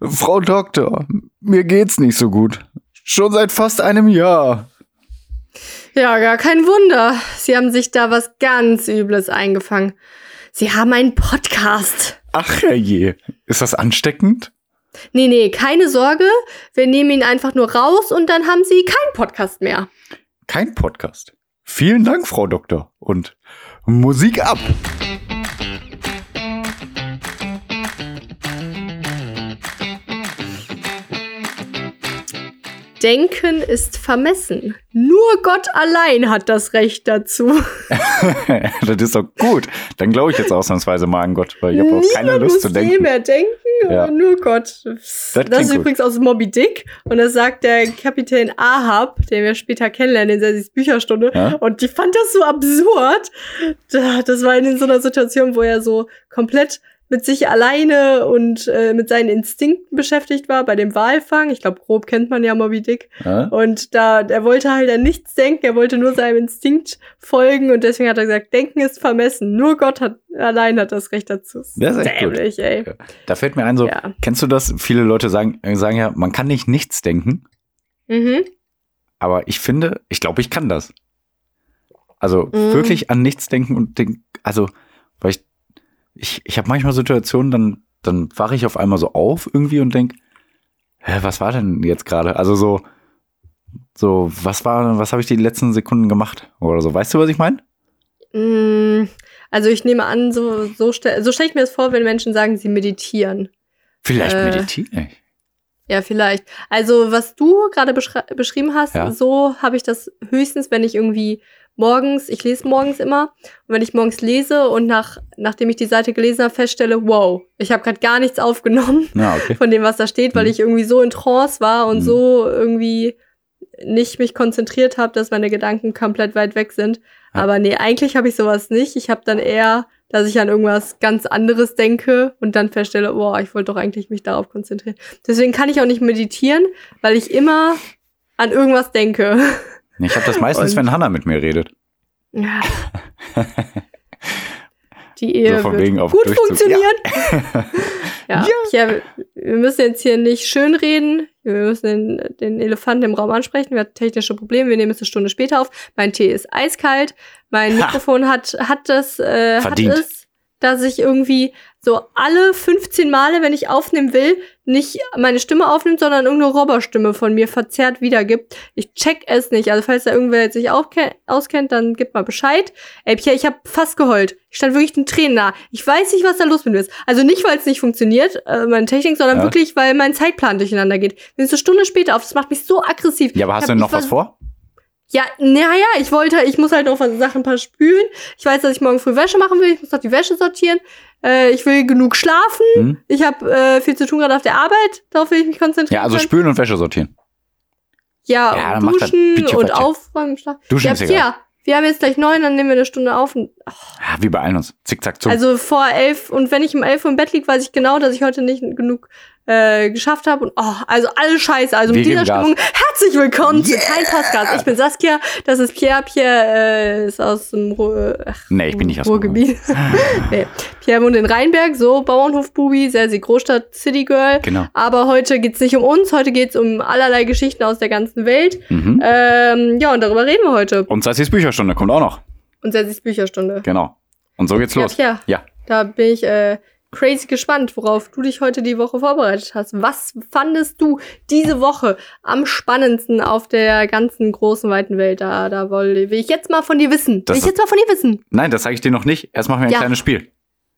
Frau Doktor, mir geht's nicht so gut. Schon seit fast einem Jahr. Ja, gar kein Wunder. Sie haben sich da was ganz Übles eingefangen. Sie haben einen Podcast. Ach herrje, ist das ansteckend? Nee, nee, keine Sorge. Wir nehmen ihn einfach nur raus und dann haben Sie keinen Podcast mehr. Kein Podcast. Vielen Dank, Frau Doktor. Und Musik ab. Denken ist vermessen. Nur Gott allein hat das Recht dazu. das ist doch gut. Dann glaube ich jetzt ausnahmsweise mal an Gott, weil ich habe auch keine Lust muss zu denken. mehr denken, Ja. nur Gott. Das, klingt ist gut. übrigens aus Moby Dick und das sagt der Kapitän Ahab, den wir später kennenlernen in Sessis Bücherstunde. Ja? Und die fand das so absurd. Da- Das war in so einer Situation, wo er so komplett mit sich alleine und äh, mit seinen Instinkten beschäftigt war bei dem Walfang. Ich glaube, grob kennt man ja Moby Dick. Ja? Und da, er wollte halt an nichts denken, er wollte nur seinem Instinkt folgen und deswegen hat er gesagt, Denken ist vermessen. Nur Gott hat, allein hat das Recht dazu. Das ist echt gut. Dämlich, ey. Ja. Da fällt mir ein, so, Ja. kennst du das? Viele Leute sagen, äh, sagen ja, man kann nicht nichts denken, Mhm. aber ich finde, ich glaube, ich kann das. Also Mhm. wirklich an nichts denken und denk, also, weil ich, ich, ich habe manchmal Situationen, dann, dann wache ich auf einmal so auf irgendwie und denk, hä, was war denn jetzt gerade? Also so, so, was war, was habe ich die letzten Sekunden gemacht? Oder so, weißt du, was ich meine? Mm, Also ich nehme an, so, so, stell, so stelle ich mir das vor, wenn Menschen sagen, sie meditieren. Vielleicht Äh, meditiere ich. Ja, vielleicht. Also, was du gerade beschri- beschrieben hast, Ja. so habe ich das höchstens, wenn ich irgendwie morgens, ich lese morgens immer, und wenn ich morgens lese und nach, nachdem ich die Seite gelesen habe, feststelle, wow, ich habe gerade gar nichts aufgenommen Ja, okay. von dem, was da steht, weil Mhm. ich irgendwie so in Trance war und Mhm. so irgendwie nicht mich konzentriert habe, dass meine Gedanken komplett weit weg sind. Ja. Aber nee, eigentlich habe ich sowas nicht. Ich habe dann eher, dass ich an irgendwas ganz anderes denke und dann feststelle, boah, ich wollte doch eigentlich mich darauf konzentrieren. Deswegen kann ich auch nicht meditieren, weil ich immer an irgendwas denke. Ich habe das meistens, Und- wenn Hannah mit mir redet. Ja. Die Ehe So wird wegen auf gut Durchzug. funktionieren. Ja. ja. wir müssen jetzt hier nicht schön reden. Wir müssen den, den Elefanten im Raum ansprechen. Wir hatten technische Probleme. Wir nehmen es eine Stunde später auf. Mein Tee ist eiskalt. Mein Ha. Mikrofon hat, hat das, äh, hat Verdient. es, dass ich irgendwie so alle 15 Male, wenn ich aufnehmen will, nicht meine Stimme aufnimmt, sondern irgendeine Roboterstimme von mir verzerrt wiedergibt. Ich check es nicht. Also falls da irgendwer jetzt sich auskennt, dann gib mal Bescheid. Ey, Pierre, ich habe fast geheult. Ich stand wirklich den Tränen nah. Ich weiß nicht, was da los mit mir ist. Also nicht, weil es nicht funktioniert, äh, meine Technik, sondern Ja. wirklich, weil mein Zeitplan durcheinander geht. Wir sind eine Stunde später auf. Das macht mich so aggressiv. Ja, aber hast Ich du hab- denn noch was vor? Ja, naja, ich wollte, ich muss halt noch was Sachen ein paar spülen. Ich weiß, dass ich morgen früh Wäsche machen will. Ich muss noch die Wäsche sortieren. Äh, ich will genug schlafen. Hm? Ich habe äh, viel zu tun gerade auf der Arbeit. Darauf will ich mich konzentrieren. Ja, also spülen und Wäsche sortieren. Ja, Ja, dann und duschen und aufräumen. Schlafen. Duschen ja, ist egal. ja, wir haben jetzt gleich neun, dann nehmen wir eine Stunde auf. Und, ach, Ja, wir beeilen uns. Zickzack zu. Also vor elf. Und wenn ich um elf im Bett liege, weiß ich genau, dass ich heute nicht genug äh, geschafft habe. Und oh, also alle Scheiße. Also mit dieser Gas. Stimmung herzlich willkommen zu Kein Podcast. Ich bin Saskia, das ist Pierre. Pierre äh, ist aus dem Ruhr, ach, nee, ich bin nicht aus dem Ruhrgebiet. nee. Pierre wohnt in Rheinberg, so Bauernhofbubi, sehr, sehr Großstadt, City Girl. Genau. Aber heute geht's nicht um uns, heute geht's um allerlei Geschichten aus der ganzen Welt. Mhm. Ähm, ja, und darüber reden wir heute. Und Sassis Bücherstunde kommt auch noch. Und Sessis Bücherstunde. Genau. Und so geht's Ja, los. Pierre, Ja. da bin ich äh, crazy gespannt, worauf du dich heute die Woche vorbereitet hast. Was fandest du diese Woche am spannendsten auf der ganzen großen, weiten Welt? Da, da will, ich jetzt mal von dir wissen. Das will ich jetzt mal von dir wissen. Nein, das sage ich dir noch nicht. Erst machen wir ein Ja. kleines Spiel.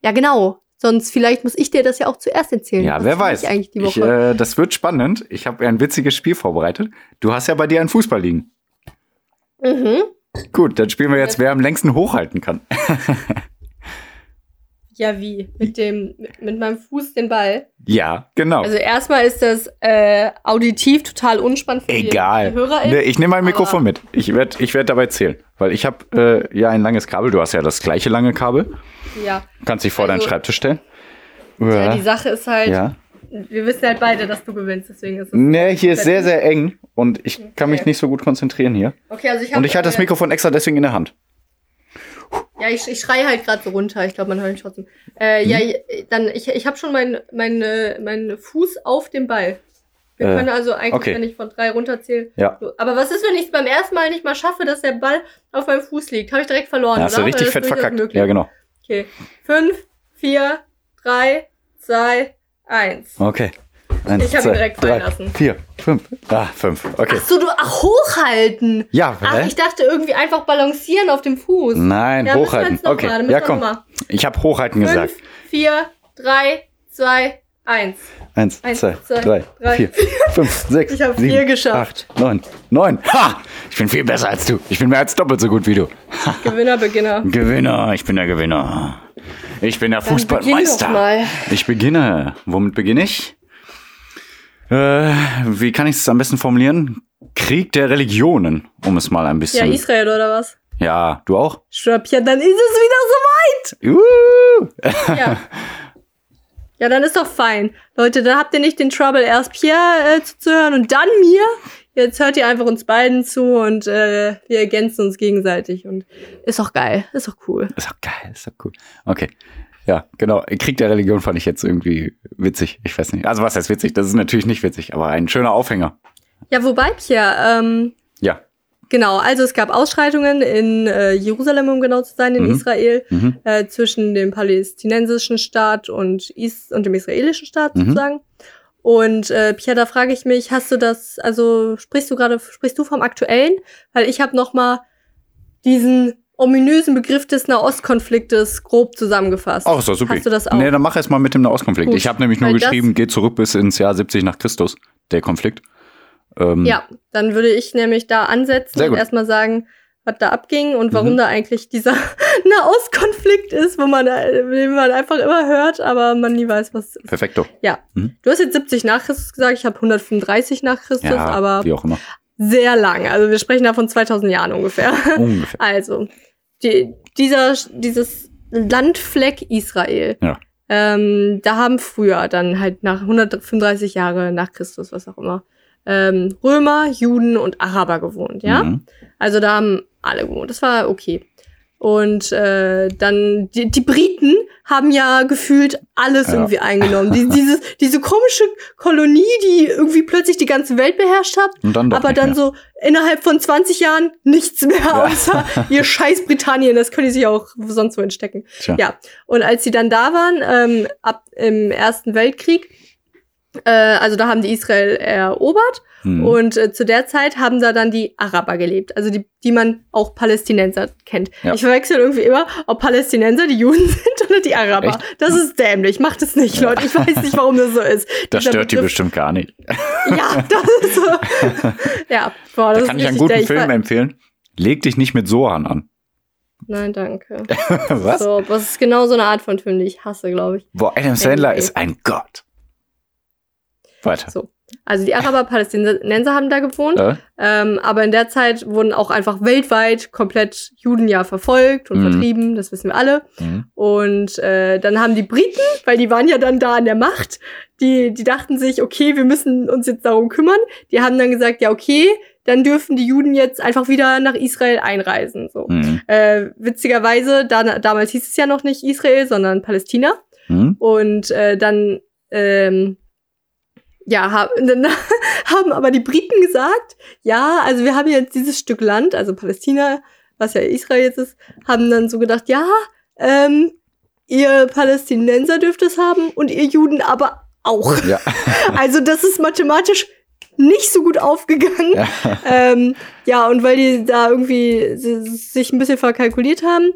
Ja, genau. Sonst vielleicht muss ich dir das ja auch zuerst erzählen. Ja, wer weiß. Ich eigentlich die Ich, Woche. äh, das wird spannend. Ich habe ein witziges Spiel vorbereitet. Du hast ja bei dir einen Fußball liegen. mhm. Gut, dann spielen wir jetzt, wer am längsten hochhalten kann. Ja, wie? Mit dem, mit, meinem Fuß den Ball. ja, genau. Also erstmal ist das äh, auditiv total unspannend für die, Egal. die HörerInnen. Nee, ich nehme mein Mikrofon mit. Ich werde ich werd dabei zählen. Weil ich habe äh, ja ein langes Kabel. Du hast ja das gleiche lange Kabel. Ja. Kannst dich vor Also- deinen Schreibtisch stellen. ja, die Sache ist halt, ja. wir wissen halt beide, dass du gewinnst, deswegen ist es. Nee, hier ist sehr, sehr eng und ich kann mich Okay. nicht so gut konzentrieren hier. Okay, also ich habe. Und ich halte das Mikrofon extra deswegen in der Hand. Ja, ich, ich schreie halt gerade so runter. Ich glaube, man hört mich trotzdem. Äh, Hm? Ja, dann, ich, ich habe schon meinen mein, äh, mein Fuß auf dem Ball. Wir Äh, können also eigentlich, okay. wenn ich von drei runterzähle. Ja. Aber was ist, wenn ich es beim ersten Mal nicht mal schaffe, dass der Ball auf meinem Fuß liegt? Habe ich direkt verloren, Da hast du richtig fett verkackt. Ja, genau. Okay. Fünf, vier, drei, zwei, eins. Okay. Eins, Ich hab ihn zwei, direkt drei, fallen lassen. Vier, fünf. Ah, fünf. Okay. Ach so, du, ach, hochhalten. Ja, Ach, hä? ich dachte irgendwie einfach balancieren auf dem Fuß. Nein, ja, hochhalten. Okay, mal, ja komm. noch mal. Ich habe hochhalten gesagt. Fünf, vier, drei, zwei, eins. Eins, Eins, zwei, zwei, drei, drei. vier, fünf, sechs, Ich hab sieben, vier geschafft. acht, neun, neun. Ha! Ich bin viel besser als du. Ich bin mehr als doppelt so gut wie du. Gewinner, Beginner. Gewinner, ich bin der Gewinner. Ich bin der Fußballmeister. Ich beginne. Womit beginne ich? Äh, wie kann ich es am besten formulieren? Krieg der Religionen, um es mal ein Ja, bisschen. Israel oder was? Ja, du auch? Ja, dann ist es wieder Uh! soweit. Ja. ja, dann ist doch fein. Leute, dann habt ihr nicht den Trouble, erst Pierre äh, zuzuhören und dann mir. Jetzt hört ihr einfach uns beiden zu und äh, wir ergänzen uns gegenseitig. Und ist doch geil. Ist doch cool. Ist doch geil, ist doch cool. Okay. Ja, genau. Krieg der Religion fand ich jetzt irgendwie witzig. Ich weiß nicht. Also was heißt witzig? Das ist natürlich nicht witzig, aber ein schöner Aufhänger. Ja, wobei, Pierre, ähm, Ja. Genau, also es gab Ausschreitungen in äh, Jerusalem, um genau zu sein, in Mhm. Israel, Mhm. äh, zwischen dem palästinensischen Staat und, Is und dem israelischen Staat Mhm. sozusagen. Und äh, Pierre, da frage ich mich, hast du das, also sprichst du gerade, sprichst du vom aktuellen? Weil ich habe noch mal diesen ominösen Begriff des Nahostkonfliktes grob zusammengefasst. Auch ist doch super. Hast du das auch? Nee, dann mach erst mal mit dem Nahostkonflikt. Gut, Ich habe nämlich nur weil geschrieben, geht zurück bis ins Jahr 70 nach Christus, der Konflikt. Ähm, Ja, dann würde ich nämlich da ansetzen und erstmal sagen, was da abging und warum Mhm. da eigentlich dieser Nahostkonflikt ist, wo man, den man einfach immer hört, aber man nie weiß, was es ist. Perfekto. Ja. Mhm. Du hast jetzt 70 nach Christus gesagt, ich habe 135 nach Christus, Ja, aber wie auch immer. sehr lang. Also wir sprechen da von 2000 Jahren ungefähr. Ungefähr. Also, die, dieser, dieses Landfleck Israel. Ja. Ähm, da haben früher dann halt nach 135 Jahre nach Christus, was auch immer, ähm, Römer, Juden und Araber gewohnt, ja? Mhm. Also da haben alle gewohnt. Das war okay. Und äh, dann die, die Briten haben ja gefühlt alles Ja. irgendwie eingenommen. Die, dieses, diese komische Kolonie, die irgendwie plötzlich die ganze Welt beherrscht hat, dann aber dann mehr. so innerhalb von 20 Jahren nichts mehr, außer ihr scheiß Britannien, das können die sich auch sonst wo entstecken. Tja. Ja, und als sie dann da waren, ähm, ab im Ersten Weltkrieg, äh, also da haben die Israel erobert Mhm. und äh, zu der Zeit haben da dann die Araber gelebt, also die, die man auch Palästinenser kennt. Ja. Ich verwechsel irgendwie immer, ob Palästinenser die Juden sind oder die Araber. Echt? Das ist dämlich, macht es nicht, Leute. Ich weiß nicht, warum das so ist. das Dieser stört die Begriff- bestimmt gar nicht. Ja, das ist so. ja, boah, das Da kann ich einen guten dämlich. Film empfehlen. Leg dich nicht mit Sohan an. Nein, danke. Was? So, das ist genau so eine Art von Film, die ich hasse, glaube ich. Boah, Adam Sandler Anyway. ist ein Gott. Weiter. So. Also die Araber, Palästinenser haben da gewohnt, Äh? ähm, aber in der Zeit wurden auch einfach weltweit komplett Juden ja verfolgt und Mhm. vertrieben, das wissen wir alle. Mhm. Und äh, dann haben die Briten, weil die waren ja dann da an der Macht, die, die dachten sich, okay, wir müssen uns jetzt darum kümmern. Die haben dann gesagt, ja, okay, dann dürfen die Juden jetzt einfach wieder nach Israel einreisen. So. Mhm. Äh, witzigerweise, da, damals hieß es ja noch nicht Israel, sondern Palästina. Mhm. Und äh, dann, ähm, ja, hab, haben aber die Briten gesagt, ja, also wir haben jetzt dieses Stück Land, also Palästina, was ja Israel jetzt ist, haben dann so gedacht, ja, ähm, ihr Palästinenser dürft es haben und ihr Juden aber auch. Ja. Also das ist mathematisch nicht so gut aufgegangen. ja. Ähm, ja, und weil die da irgendwie si- sich ein bisschen verkalkuliert haben,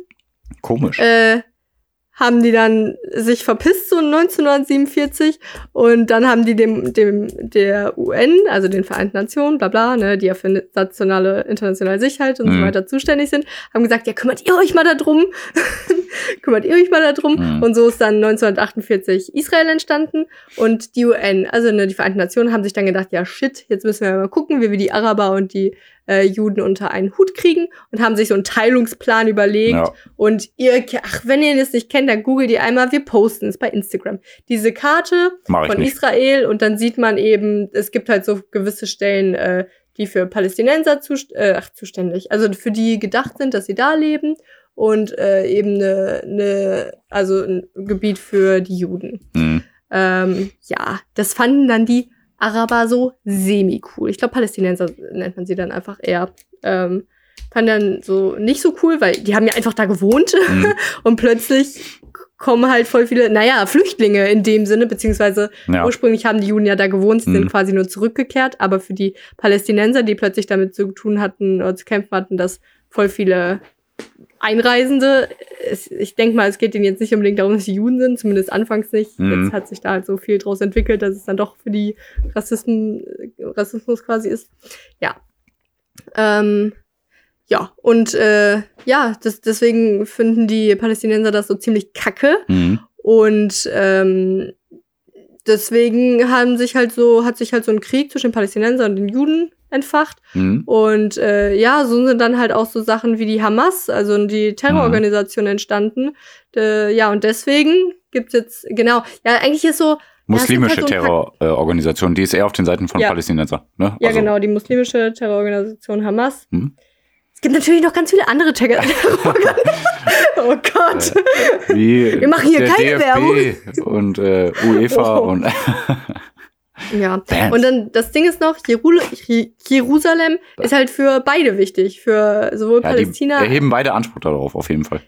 Komisch. äh, haben die dann sich verpisst so 1947 und dann haben die dem, dem der UN, also den Vereinten Nationen, bla bla, ne, die ja für nationale, internationale Sicherheit und so Mhm. weiter zuständig sind, haben gesagt, ja, kümmert ihr euch mal da drum. kümmert ihr euch mal da drum. Mhm. Und so ist dann 1948 Israel entstanden und die UN, also ne, die Vereinten Nationen haben sich dann gedacht, ja shit, jetzt müssen wir mal gucken, wie wir die Araber und die äh, Juden unter einen Hut kriegen und haben sich so einen Teilungsplan überlegt. Ja. Und ihr, ach, wenn ihr das nicht kennt, dann googelt ihr einmal, wir posten es bei Instagram. Diese Karte von nicht. Israel und dann sieht man eben, es gibt halt so gewisse Stellen, äh, die für Palästinenser zust äh, ach, zuständig, also für die gedacht sind, dass sie da leben. und äh, eben eine, eine, also ein Gebiet für die Juden. Mhm. Ähm, ja, das fanden dann die Araber so semi-cool. Ich glaube, Palästinenser nennt man sie dann einfach eher. Ähm, fanden dann so nicht so cool, weil die haben ja einfach da gewohnt Mhm. und plötzlich kommen halt voll viele, naja, Flüchtlinge in dem Sinne, beziehungsweise Ja. ursprünglich haben die Juden ja da gewohnt, sie Mhm. sind quasi nur zurückgekehrt, aber für die Palästinenser, die plötzlich damit zu tun hatten oder zu kämpfen hatten, dass voll viele Einreisende, es, ich denke mal, es geht ihnen jetzt nicht unbedingt darum, dass sie Juden sind, zumindest anfangs nicht. Mhm. Jetzt hat sich da halt so viel draus entwickelt, dass es dann doch für die Rassismen, Rassismus quasi ist. Ja. Ähm, ja, und äh, ja, das, deswegen finden die Palästinenser das so ziemlich kacke. Mhm. Und ähm, deswegen haben sich halt so, hat sich halt so ein Krieg zwischen den Palästinensern und den Juden entfacht. Mhm. Und äh, ja, so sind dann halt auch so Sachen wie die Hamas, also die Terrororganisation entstanden. Äh, ja, und deswegen gibt's jetzt, genau, ja, eigentlich ist so, Muslimische Ja, es gibt halt so Terrororganisation, die ist eher auf den Seiten von Ja. Palästinenser. Ne? ja Also, genau, die muslimische Terrororganisation Hamas. Mhm. Es gibt natürlich noch ganz viele andere Terror Oh Gott. Wie Wir machen hier keine DFB und äh, UEFA Oh. und Ja. Bands. Und dann das Ding ist noch, Jeru Je- Jerusalem ist halt für beide wichtig, für sowohl ja, die Palästina. erheben beide Anspruch darauf, auf jeden Fall.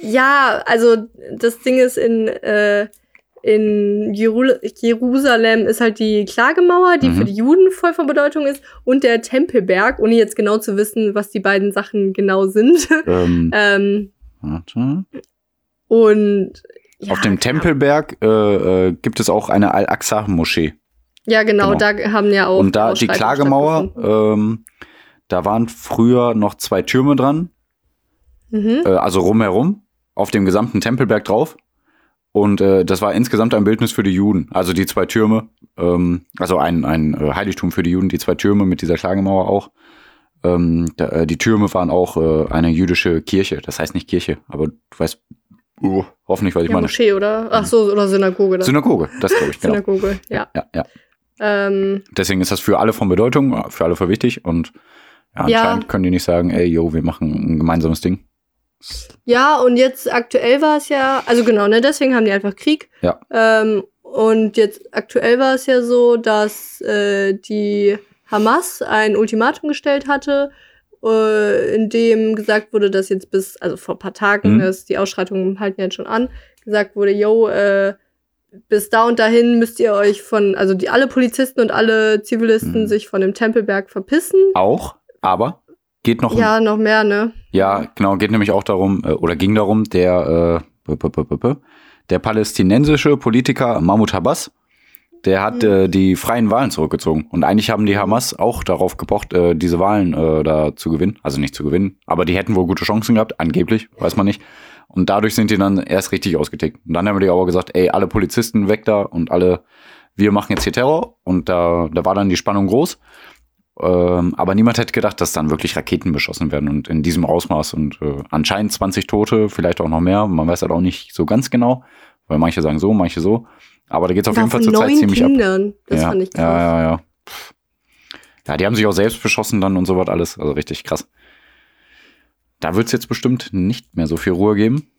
Ja, also das Ding ist in äh, in Jeru Jerusalem ist halt die Klagemauer, die Mhm. für die Juden voll von Bedeutung ist, und der Tempelberg, ohne jetzt genau zu wissen, was die beiden Sachen genau sind. Ähm, ähm, warte. und ja, auf dem. Tempelberg äh, äh, gibt es auch eine Al-Aqsa-Moschee. Ja, genau, Genau. da haben ja auch. Und da die Klagemauer, ähm, da waren früher noch zwei Türme dran, Mhm. äh, also rumherum, auf dem gesamten Tempelberg drauf. Und äh, das war insgesamt ein Bildnis für die Juden. Also die zwei Türme, ähm, also ein, ein äh, Heiligtum für die Juden, die zwei Türme mit dieser Klagemauer auch. Ähm, da, äh, die Türme waren auch äh, eine jüdische Kirche. Das heißt nicht Kirche, aber du weißt uh, hoffentlich, was ich Ja, meine. Moschee, oder? Ach so, oder Synagoge. Das Synagoge, das glaube ich, genau. Synagoge, ja. Ja, ja. Ähm, Deswegen ist das für alle von Bedeutung, für alle für wichtig und ja, Ja. anscheinend können die nicht sagen, ey, yo, wir machen ein gemeinsames Ding. ja, und jetzt aktuell war es ja, also genau, ne, deswegen haben die einfach Krieg. Ja. Ähm, und jetzt aktuell war es ja so, dass äh, die Hamas ein Ultimatum gestellt hatte, äh, in dem gesagt wurde, dass jetzt bis, also vor ein paar Tagen, Mhm. das, die Ausschreitungen halten jetzt schon an, gesagt wurde, yo, äh, bis da und dahin müsst ihr euch von, also die alle Polizisten und alle Zivilisten Mhm. sich von dem Tempelberg verpissen. Auch, aber geht noch Ja, noch mehr, ne? Ja, genau, geht nämlich auch darum, äh, oder ging darum, der, äh, der palästinensische Politiker Mahmoud Abbas, der hat Mhm. äh, die freien Wahlen zurückgezogen. Und eigentlich haben die Hamas auch darauf gepocht, äh, diese Wahlen äh, da zu gewinnen. Also nicht zu gewinnen, aber die hätten wohl gute Chancen gehabt, angeblich, weiß man nicht. Und dadurch sind die dann erst richtig ausgetickt. Und dann haben die aber gesagt, ey, alle Polizisten weg da und alle, wir machen jetzt hier Terror. Und da, da war dann die Spannung groß. Ähm, aber niemand hätte gedacht, dass dann wirklich Raketen beschossen werden und in diesem Ausmaß und äh, anscheinend 20 Tote, vielleicht auch noch mehr. Man weiß halt auch nicht so ganz genau, weil manche sagen so, manche so. Aber da geht es auf jeden Fall zurzeit neun ziemlich ab. Kindern. Das ja, fand ich krass. ja, ja, ja. Ja, die haben sich auch selbst beschossen dann und so was alles. Also richtig krass. Da wird es jetzt bestimmt nicht mehr so viel Ruhe geben.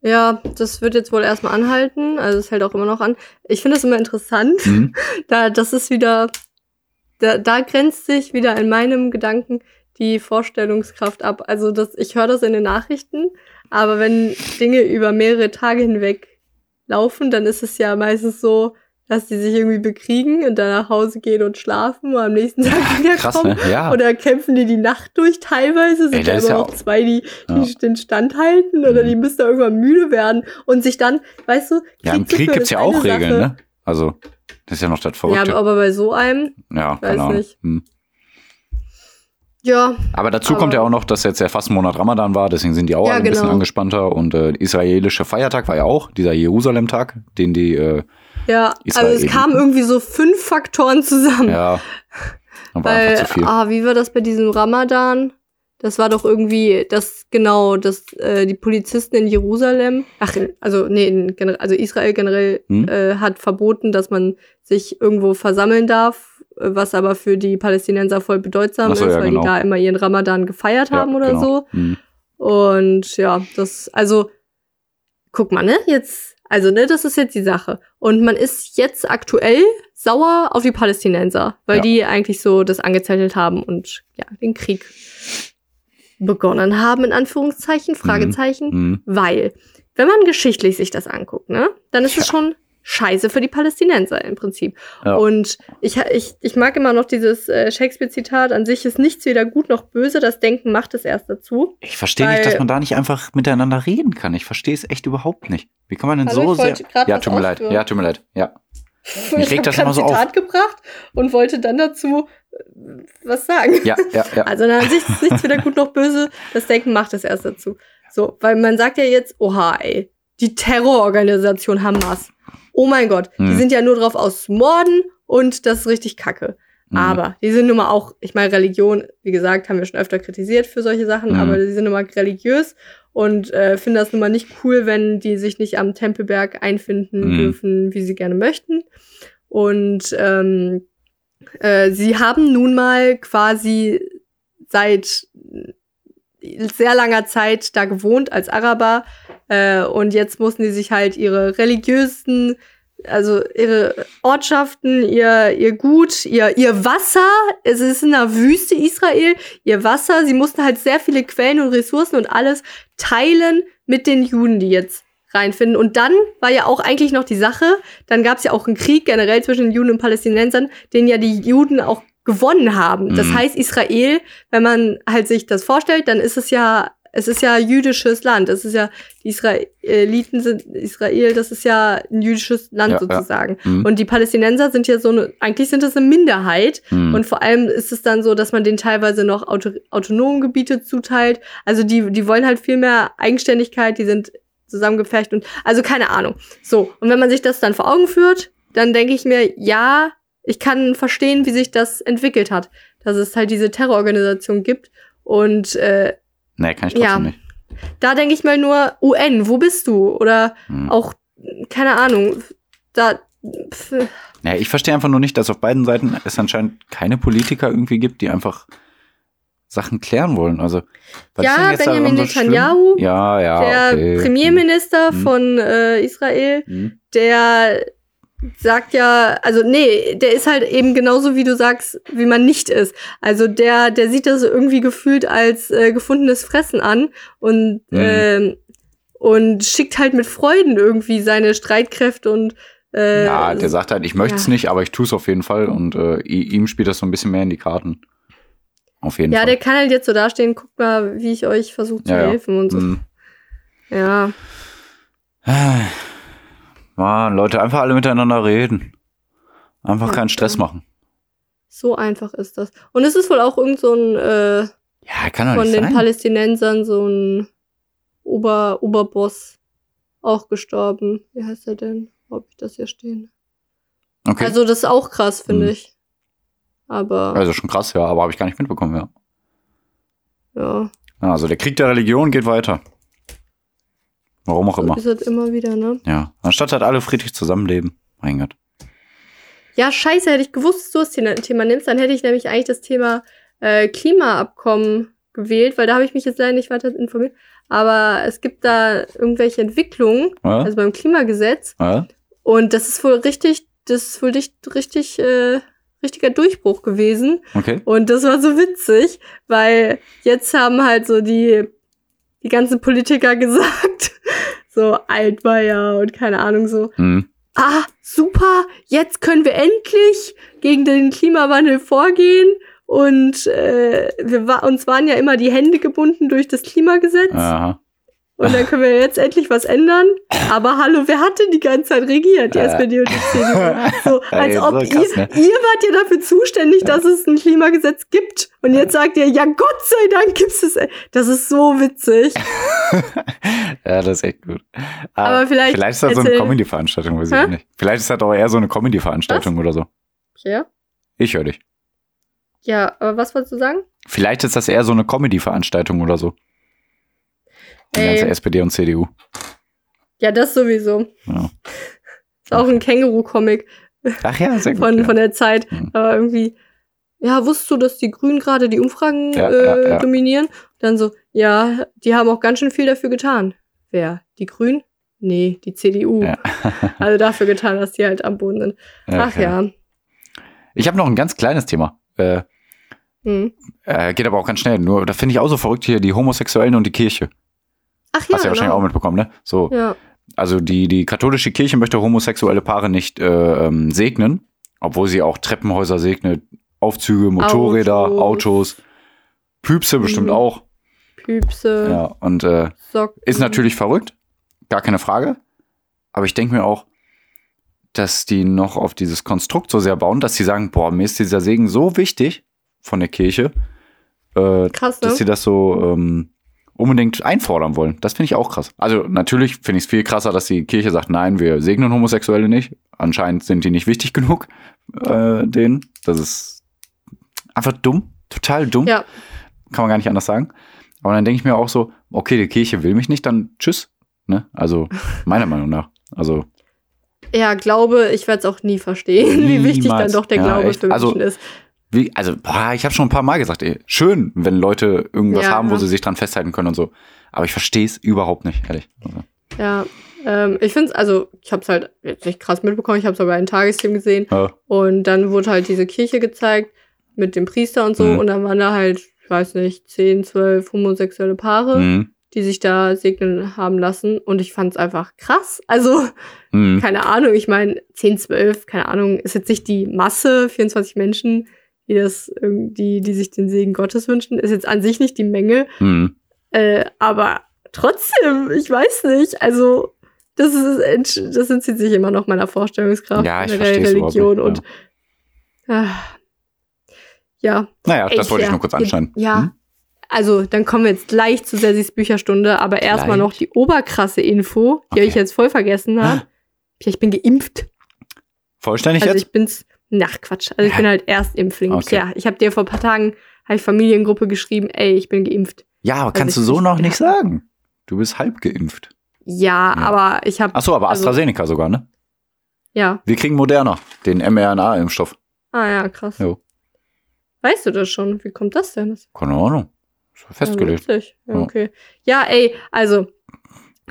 Ja, das wird jetzt wohl erstmal anhalten. Also es hält auch immer noch an. Ich finde es immer interessant. Mhm. Da, das ist wieder, da, da grenzt sich wieder in meinem Gedanken die Vorstellungskraft ab. Also das, ich höre das in den Nachrichten, aber wenn Dinge über mehrere Tage hinweg laufen, dann ist es ja meistens so, dass die sich irgendwie bekriegen und dann nach Hause gehen und schlafen und am nächsten Tag Krass, wiederkommen. ne? Ja. Oder kämpfen die die Nacht durch teilweise? Sind Ey, da immer ja noch auch- zwei, die, die Ja. den Stand halten? Oder Mhm. die müssen da irgendwann müde werden und sich dann, weißt du, ja, im Krieg gibt's ist ja auch Regeln, Sache. ne? Also, das ist ja noch das Ja, Verrückte. aber bei so einem, Ja, weiß Ahnung. nicht. Hm. ja, Aber dazu Aber- kommt ja auch noch, dass jetzt ja fast ein Monat Ramadan war, deswegen sind die auch Ja, alle ein bisschen genau. angespannter. Und äh, der israelische Feiertag war ja auch, dieser Jerusalem-Tag, den die, äh, ja, also es kamen irgendwie so fünf Faktoren zusammen. ja, war Weil, einfach zu viel. ah, wie war das bei diesem Ramadan? Das war doch irgendwie, das genau, dass äh, die Polizisten in Jerusalem, ach, also nee, in, also Israel generell Hm? äh, hat verboten, dass man sich irgendwo versammeln darf, was aber für die Palästinenser voll bedeutsam so, ist, ja, weil genau. die da immer ihren Ramadan gefeiert haben ja, oder genau. so. Hm. Und ja, das, also, guck mal, ne, jetzt, also, ne, das ist jetzt die Sache. Und man ist jetzt aktuell sauer auf die Palästinenser, weil Ja. die eigentlich so das angezettelt haben und ja, den Krieg begonnen haben, in Anführungszeichen, Fragezeichen. Mhm. Weil, wenn man geschichtlich sich das anguckt, ne, dann ist es schon scheiße für die Palästinenser im Prinzip. Ja. Und ich, ich, ich mag immer noch dieses äh, Shakespeare-Zitat, an sich ist nichts weder gut noch böse, das Denken macht es erst dazu. Ich verstehe nicht, dass man da nicht einfach miteinander reden kann. Ich verstehe es echt überhaupt nicht. Wie kann man denn Hallo, so ich sehr. Ja, tut mir leid. Ja, tut mir leid. Ja. Mich ich regt das habe immer so ein auf. Zitat gebracht und wollte dann dazu äh, was sagen. Ja, ja, ja. Also an sich ist nichts weder gut noch böse, das Denken macht es erst dazu. So, weil man sagt ja jetzt, oha, ey, die Terrororganisation Hamas. Oh mein Gott, die Mhm. sind ja nur drauf aus Morden und das ist richtig kacke. Mhm. Aber die sind nun mal auch, ich meine, Religion, wie gesagt, haben wir schon öfter kritisiert für solche Sachen, Mhm. aber die sind nun mal religiös und äh, finden das nun mal nicht cool, wenn die sich nicht am Tempelberg einfinden Mhm. dürfen, wie sie gerne möchten. Und ähm, äh, sie haben nun mal quasi seit sehr langer Zeit da gewohnt als Araber äh, und jetzt mussten die sich halt ihre religiösen also ihre Ortschaften, ihr, ihr Gut, ihr, ihr Wasser, es ist in der Wüste Israel, ihr Wasser, sie mussten halt sehr viele Quellen und Ressourcen und alles teilen mit den Juden, die jetzt reinfinden. Und dann war ja auch eigentlich noch die Sache, dann gab es ja auch einen Krieg generell zwischen den Juden und Palästinensern, den ja die Juden auch gewonnen haben. Das Mhm. heißt, Israel, wenn man halt sich das vorstellt, dann ist es ja, es ist ja jüdisches Land. Es ist ja, die Israeliten sind, Israel, das ist ja ein jüdisches Land Ja, ja. sozusagen. Mhm. Und die Palästinenser sind ja so eine, eigentlich sind das eine Minderheit. Mhm. Und vor allem ist es dann so, dass man denen teilweise noch auto, autonome Gebiete zuteilt. Also die, die wollen halt viel mehr Eigenständigkeit, die sind zusammengepfercht und also keine Ahnung. So, und wenn man sich das dann vor Augen führt, dann denke ich mir, ja, ich kann verstehen, wie sich das entwickelt hat. Dass es halt diese Terrororganisation gibt. Und äh, nee, kann ich trotzdem ja. nicht. da denke ich mal nur, UN, wo bist du? Oder Mhm. auch, keine Ahnung, da. Pf, Ja, ich verstehe einfach nur nicht, dass auf beiden Seiten es anscheinend keine Politiker irgendwie gibt, die einfach Sachen klären wollen. Also, was Ja, ist denn Benjamin so? Netanyahu, Ja, ja. der okay. Premierminister Mhm. von äh, Israel, Mhm. der sagt ja, also nee, der ist halt eben genauso wie du sagst, wie man nicht ist. Also der, der sieht das irgendwie gefühlt als äh, gefundenes Fressen an und Mhm. ähm, und schickt halt mit Freuden irgendwie seine Streitkräfte und äh, Ja, der sagt halt, ich möchte es ja. nicht, aber ich tue es auf jeden Fall. Und äh, ihm spielt das so ein bisschen mehr in die Karten. Auf jeden ja, Fall. der kann halt jetzt so dastehen, guckt mal, wie ich euch versuche zu Ja, ja. helfen und so. Mhm. Ja. Mann, Leute, einfach alle miteinander reden. Einfach Ja, keinen Stress klar. machen. So einfach ist das. Und es ist wohl auch irgend so ein äh, Ja, kann doch von nicht den sein. Palästinensern so ein Ober Oberboss auch gestorben. Wie heißt er denn? Wo hab ich das hier stehen? Okay. Also, das ist auch krass, finde Mhm. ich. Aber also schon krass, ja, aber habe ich gar nicht mitbekommen, ja. ja, ja. Also der Krieg der Religion geht weiter. Warum auch so immer. ist es immer wieder, ne? Ja. Anstatt halt alle friedlich zusammenleben. Mein Gott. Ja, scheiße, hätte ich gewusst, dass du das Thema- Thema nimmst, dann hätte ich nämlich eigentlich das Thema äh, Klimaabkommen gewählt, weil da habe ich mich jetzt leider nicht weiter informiert. Aber es gibt da irgendwelche Entwicklungen, Ja? also beim Klimagesetz, ja? Und das ist wohl richtig, das ist wohl richtig, richtig, äh, richtiger Durchbruch gewesen. Okay. Und das war so witzig, weil jetzt haben halt so die, die ganzen Politiker gesagt, so Altmaier und keine Ahnung so, Mhm. ah, super, jetzt können wir endlich gegen den Klimawandel vorgehen. Und äh, wir war, uns waren ja immer die Hände gebunden durch das Klimagesetz. Aha. Und dann können wir jetzt endlich was ändern. Aber hallo, wer hat denn die ganze Zeit regiert? Die Äh. SPD und die CDU. So, als ob so krass, ihr, ne? ihr wart ja dafür zuständig, dass es ein Klimagesetz gibt. Und jetzt sagt ihr, ja Gott sei Dank gibt's es. Das ist so witzig. ja, das ist echt gut. Aber vielleicht Vielleicht ist das so eine Comedy-Veranstaltung, weiß ich nicht. Vielleicht ist das auch eher so eine Comedy-Veranstaltung oder so. Ja. Ich höre dich. Ja, aber was wolltest du sagen? Vielleicht ist das eher so eine Comedy-Veranstaltung oder so. Die Ey. ganze SPD und CDU. Ja, das sowieso. Ja. Ist auch ein Känguru-Comic Ach ja, sehr gut. von, ja. von der Zeit. Mhm. Aber irgendwie, ja, wusstest du, dass die Grünen gerade die Umfragen Ja, äh, ja, dominieren? Und dann so, Ja, die haben auch ganz schön viel dafür getan. Wer? Die Grünen? Nee, die CDU. Also dafür getan, dass die halt am Boden sind. Ach ja. Ich habe noch ein ganz kleines Thema. Äh, Hm. äh, geht aber auch ganz schnell. Nur, da finde ich auch so verrückt hier, die Homosexuellen und die Kirche. Ach ja, Hast du ja wahrscheinlich genau. auch mitbekommen, ne? So, Ja. also die, die katholische Kirche möchte homosexuelle Paare nicht äh, ähm, segnen, obwohl sie auch Treppenhäuser segnet, Aufzüge, Motorräder, Autos. Autos, Püpse bestimmt Mhm. auch. Püpse, Ja, und äh, ist natürlich verrückt, gar keine Frage. Aber ich denke mir auch, dass die noch auf dieses Konstrukt so sehr bauen, dass sie sagen, boah, mir ist dieser Segen so wichtig von der Kirche, äh, Krass, ne? dass sie das so ähm, unbedingt einfordern wollen. Das finde ich auch krass. Also natürlich finde ich es viel krasser, dass die Kirche sagt, nein, wir segnen Homosexuelle nicht. Anscheinend sind die nicht wichtig genug, äh, denen. Das ist einfach dumm, total dumm. Ja. Kann man gar nicht anders sagen. Aber dann denke ich mir auch so, okay, die Kirche will mich nicht, dann tschüss. Ne? Also meiner Meinung nach. Also Ja, Glaube, ich werde es auch nie verstehen, wie wichtig dann Niemals. doch der Ja, Glaube echt. für Menschen Also, ist. Wie, also, boah, ich habe schon ein paar Mal gesagt, ey, schön, wenn Leute irgendwas Ja, haben, wo ja. sie sich dran festhalten können und so. Aber ich verstehe es überhaupt nicht, ehrlich. Also, Ja. Ähm, ich finde es, also, ich habe es halt jetzt nicht krass mitbekommen, ich habe es aber in Tagesthemen gesehen. ja. Und dann wurde halt diese Kirche gezeigt mit dem Priester und so. Mhm. Und dann waren da halt, ich weiß nicht, 10, 12 homosexuelle Paare, Mhm. die sich da segnen haben lassen. Und ich fand es einfach krass. Also, Mhm. keine Ahnung, ich meine, 10, 12, keine Ahnung, ist jetzt nicht die Masse, 24 Menschen, die das irgendwie, die sich den Segen Gottes wünschen, ist jetzt an sich nicht die Menge. Mhm. Äh, aber trotzdem, ich weiß nicht, also das ist das entzieht sich immer noch meiner Vorstellungskraft Ja, ich überhaupt Religion nicht, und ah, ja, Naja, Ey, das wollte ich nur kurz anschneiden. Ja. Hm? Also, dann kommen wir jetzt gleich zu Sessis Bücherstunde, aber erstmal noch die oberkrasse Info, die Okay. ich jetzt voll vergessen habe. Ja, ich bin geimpft. Vollständig Also jetzt? ich bin's. Nach Quatsch. Also ich bin halt Erstimpfling. Okay. Ja, ich habe dir vor ein paar Tagen habe ich Familiengruppe geschrieben, ey, ich bin geimpft. Ja, aber kannst ich du so nicht- noch nicht sagen. Du bist halb geimpft. Ja, Ja. aber ich habe Ach so, aber Also- AstraZeneca sogar, ne? ja. Wir kriegen Moderna, den mRNA-Impfstoff. Ah ja, krass. Jo. Weißt du das schon? Wie kommt das denn? Keine Ahnung. Ist festgelegt. Ja, Ja. okay. Ja, ey, also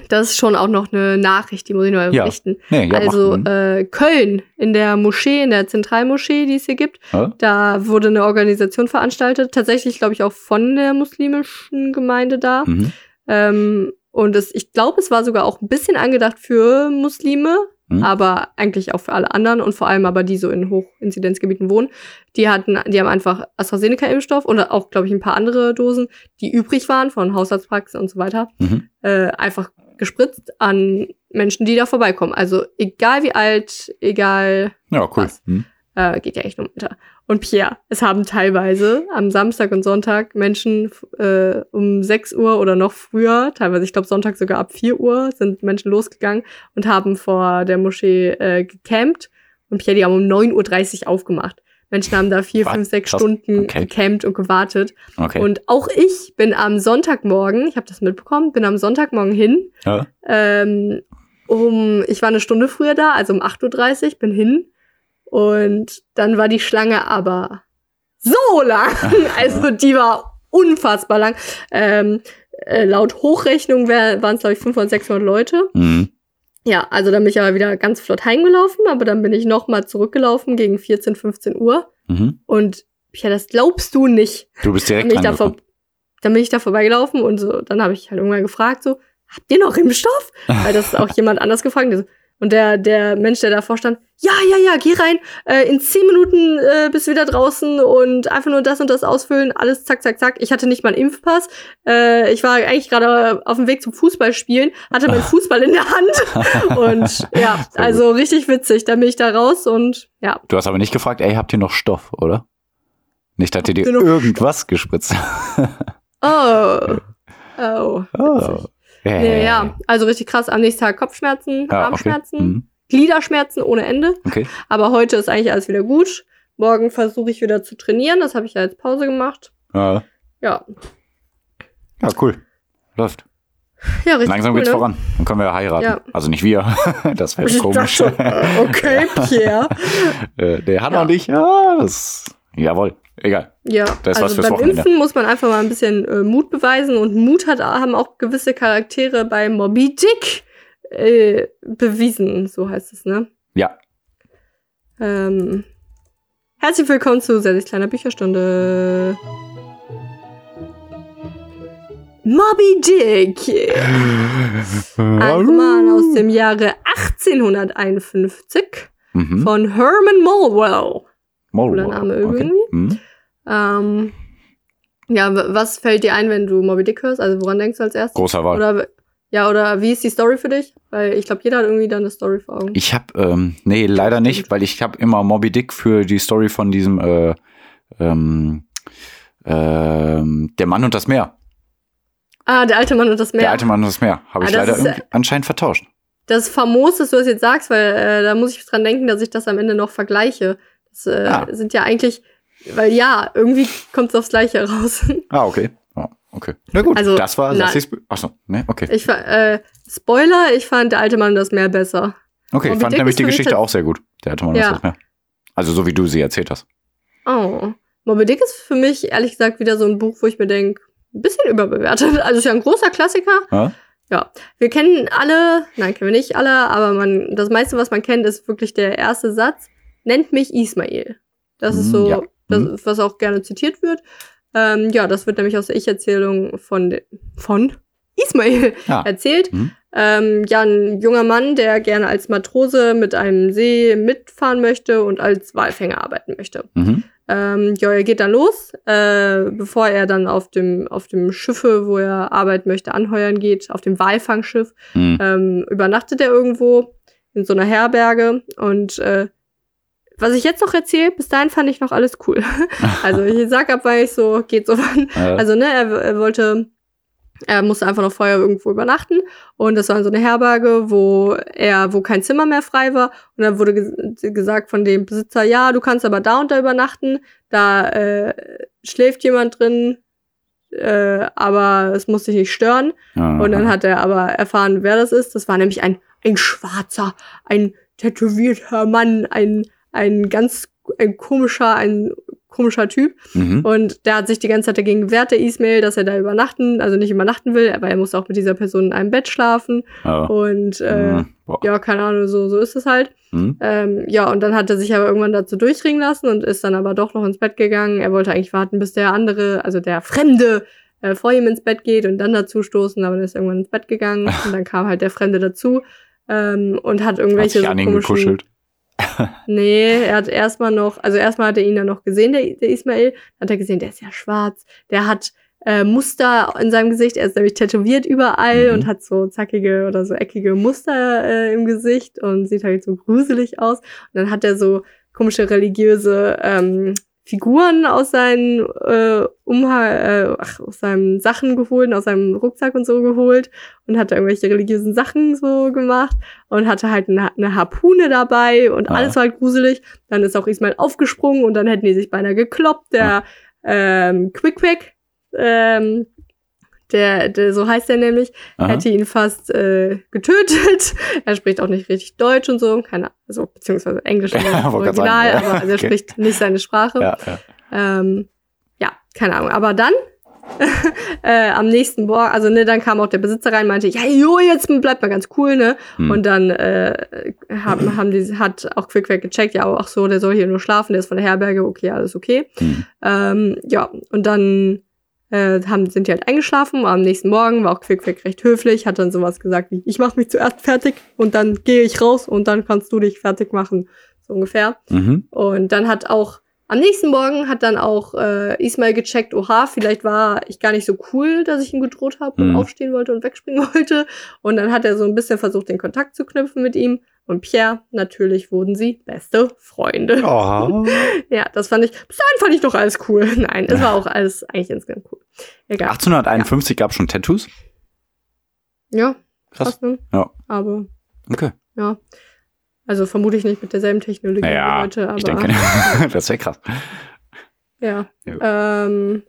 das ist schon auch noch eine Nachricht, die muss ich noch Ja. berichten. Nee, ja, also äh, Köln in der Moschee, in der Zentralmoschee, die es hier gibt, Ja? da wurde eine Organisation veranstaltet. Tatsächlich, glaube ich, auch von der muslimischen Gemeinde da. Mhm. Ähm, und es, ich glaube, es war sogar auch ein bisschen angedacht für Muslime, Mhm. aber eigentlich auch für alle anderen und vor allem aber die so in Hochinzidenzgebieten wohnen. Die hatten, die haben einfach AstraZeneca-Impfstoff oder auch, glaube ich, ein paar andere Dosen, die übrig waren von Hausarztpraxen und so weiter, Mhm. äh, einfach gespritzt an Menschen, die da vorbeikommen. Also egal wie alt, egal Ja, cool. Was? Mhm. äh, geht ja echt nur weiter. Und Pierre, es haben teilweise am Samstag und Sonntag Menschen äh, um 6 Uhr oder noch früher, teilweise, ich glaube Sonntag sogar ab 4 Uhr, sind Menschen losgegangen und haben vor der Moschee äh, gecampt. Und Pierre, die haben um 9.30 Uhr aufgemacht. Menschen haben da vier, Was? fünf, sechs Krass. Stunden Okay. gecampt und gewartet. Okay. Und auch ich bin am Sonntagmorgen, ich habe das mitbekommen, bin am Sonntagmorgen hin. ja? Ähm, um, ich war eine Stunde früher da, also um 8.30 Uhr, bin hin. Und dann war die Schlange aber so lang. Also die war unfassbar lang. Ähm, äh, laut Hochrechnung waren es, glaube ich, 500, 600 Leute. Mhm. Ja, also dann bin ich aber wieder ganz flott heimgelaufen, aber dann bin ich noch mal zurückgelaufen gegen 14, 15 Uhr. Mhm. Und ja, das glaubst du nicht. Du bist Dann direkt bin, ich da vor, rangekommen. dann bin ich da vorbeigelaufen und so, dann habe ich halt irgendwann gefragt, so, habt ihr noch Impfstoff? Weil das ist auch jemand anders gefragt. Der so- Und der, der Mensch, der davor stand, ja, ja, ja, geh rein, äh, in zehn Minuten äh, bist du wieder draußen und einfach nur das und das ausfüllen, alles zack, zack, zack. Ich hatte nicht mal einen Impfpass. Äh, ich war eigentlich gerade auf dem Weg zum Fußballspielen, hatte meinen Fußball in der Hand. Und ja, also richtig witzig. Dann bin ich da raus und ja, Du hast aber nicht gefragt, ey, habt ihr noch Stoff, oder? Nicht, dass ihr dir irgendwas gespritzt oh. Oh. Oh. Nee, ja, also richtig krass. Am nächsten Tag Kopfschmerzen, Ja, okay. Armschmerzen, Mhm. Gliederschmerzen ohne Ende. Okay. Aber heute ist eigentlich alles wieder gut. Morgen versuche ich wieder zu trainieren. Das habe ich ja als Pause gemacht. Ja. Ja, ja, cool. Läuft. ja richtig Langsam cool, geht's ne? voran. Dann können wir heiraten. Ja. Also nicht wir. das wäre komisch. dachte, äh, okay, Pierre. Äh, der Hanna Ja. und ich, ja, das. Jawohl. Egal. Ja, Das ist also beim Wochenende. Impfen muss man einfach mal ein bisschen äh, Mut beweisen und Mut hat, haben auch gewisse Charaktere bei Moby Dick äh, bewiesen, so heißt es, ne? Ja. Ähm, herzlich willkommen zu sehr, sehr kleiner Bücherstunde. Moby Dick! Ein Roman aus dem Jahre 1851 Mhm. von Herman Molwell. Molwell. cooler Name Okay. irgendwie. Mhm. Ähm, ja, was fällt dir ein, wenn du Moby Dick hörst? Also woran denkst du als erstes? Großer Wahl. Oder ja, oder wie ist die Story für dich? Weil ich glaube, jeder hat irgendwie da eine Story vor Augen. Ich habe, ähm, nee, leider nicht, weil ich habe immer Moby Dick für die Story von diesem, äh, ähm, ähm, der Mann und das Meer. ah, der alte Mann und das Meer. Der alte Mann und das Meer. Habe ich Ah, leider ist, irgendwie anscheinend vertauscht. Das ist famos, dass du das jetzt sagst, weil äh, da muss ich dran denken, dass ich das am Ende noch vergleiche. Das äh, Ah. sind ja eigentlich, weil ja, irgendwie kommt es aufs Gleiche raus. Ah, okay. Ja, okay. Na gut, Also, das war. Sassis. Achso, ne, okay. Ich äh, Spoiler, ich fand der alte Mann das Meer besser. Okay, ich fand Dick nämlich die Geschichte auch sehr gut. Der alte Mann Ja. das Meer. Also so wie du sie erzählt hast. Oh. Moby Dick ist für mich ehrlich gesagt wieder so ein Buch, wo ich mir denke, ein bisschen überbewertet. Also ist ja ein großer Klassiker. Ja? Ja. Wir kennen alle, nein, kennen wir nicht alle, aber man, das meiste, was man kennt, ist wirklich der erste Satz. Nennt mich Ismail. Das ist Mm, so, ja. das, Mm. was auch gerne zitiert wird. Ähm, ja, das wird nämlich aus der Ich-Erzählung von, von Ismail Ja. erzählt. Mhm. Ähm, ja, ein junger Mann, der gerne als Matrose mit einem See mitfahren möchte und als Walfänger arbeiten möchte. Mhm. Ähm, ja, er geht dann los, äh, bevor er dann auf dem, auf dem Schiffe, wo er arbeiten möchte, anheuern geht, auf dem Walfangschiff, Mhm. ähm, übernachtet er irgendwo in so einer Herberge und äh, was ich jetzt noch erzähle, bis dahin fand ich noch alles cool. also ich sag ab, weil ich so, geht so wann. Äh, Also, ne, er, er wollte, er musste einfach noch vorher irgendwo übernachten und das war so eine Herberge, wo er, wo kein Zimmer mehr frei war und dann wurde ges gesagt von dem Besitzer, ja, du kannst aber da und da übernachten, da äh, schläft jemand drin, äh, aber es muss dich nicht stören. aha. Und dann hat er aber erfahren, wer das ist. Das war nämlich ein, ein schwarzer, ein tätowierter Mann, ein, ein ganz ein komischer, ein komischer Typ. Mhm. Und der hat sich die ganze Zeit dagegen gewehrt, der Ismail, dass er da übernachten, also nicht übernachten will, aber er muss auch mit dieser Person in einem Bett schlafen. Ja. Und äh, Mhm. Ja, keine Ahnung, so, so ist es halt. Mhm. Ähm, ja, und dann hat er sich aber irgendwann dazu durchringen lassen und ist dann aber doch noch ins Bett gegangen. Er wollte eigentlich warten, bis der andere, also der Fremde, äh, vor ihm ins Bett geht und dann dazu stoßen, aber er ist irgendwann ins Bett gegangen und dann kam halt der Fremde dazu ähm, und hat Hat irgendwelche sich so komischen. Nee, er hat erstmal noch, also erstmal hat er ihn dann noch gesehen, der, der Ismail, hat er gesehen, der ist ja schwarz, der hat äh, Muster in seinem Gesicht, er ist nämlich tätowiert überall Mhm. und hat so zackige oder so eckige Muster äh, im Gesicht und sieht halt so gruselig aus. Und dann hat er so komische religiöse ähm, Figuren aus seinen äh, Umha äh, ach, aus seinen Sachen geholt, aus seinem Rucksack und so geholt und hat da irgendwelche religiösen Sachen so gemacht und hatte halt eine, eine Harpune dabei und Ah. alles war halt gruselig. Dann ist auch Ismail aufgesprungen und dann hätten die sich beinahe gekloppt. Der ähm, Quick Quick, ähm, der, der, so heißt er nämlich, Aha. hätte ihn fast äh, getötet. er spricht auch nicht richtig Deutsch und so, keine, also beziehungsweise Englisch Ja, Original, sagen, ja. aber also er Okay. spricht nicht seine Sprache. Ja, ja. Ähm, ja, keine Ahnung. Aber dann, äh, am nächsten Morgen, also ne, dann kam auch der Besitzer rein, meinte, ja, jo, jetzt bleibt mal ganz cool, ne? Hm. Und dann äh, haben, haben die, hat auch Quickback gecheckt, ja, ach so, der soll hier nur schlafen, der ist von der Herberge, okay, alles okay. Hm. Ähm, ja, und dann äh, haben, sind die halt eingeschlafen. Am nächsten Morgen war auch Quickback recht höflich, hat dann sowas gesagt wie, ich mach mich zuerst fertig und dann gehe ich raus und dann kannst du dich fertig machen, so ungefähr. Mhm. Und dann hat auch am nächsten Morgen hat dann auch äh, Ismail gecheckt, oha, vielleicht war ich gar nicht so cool, dass ich ihm gedroht habe und Mhm. aufstehen wollte und wegspringen wollte. Und dann hat er so ein bisschen versucht, den Kontakt zu knüpfen mit ihm. Und Pierre, natürlich wurden sie beste Freunde. Oh. Ja, das fand ich, bis dahin fand ich doch alles cool. Nein, es war auch alles eigentlich insgesamt cool. Egal. 1851 gab es schon Tattoos? Ja, Krass. ne? Ja. Aber, Okay. ja. Also vermute ich nicht mit derselben Technologie Ja, wie heute, aber. ich denke, das wäre krass. Ja. Ähm,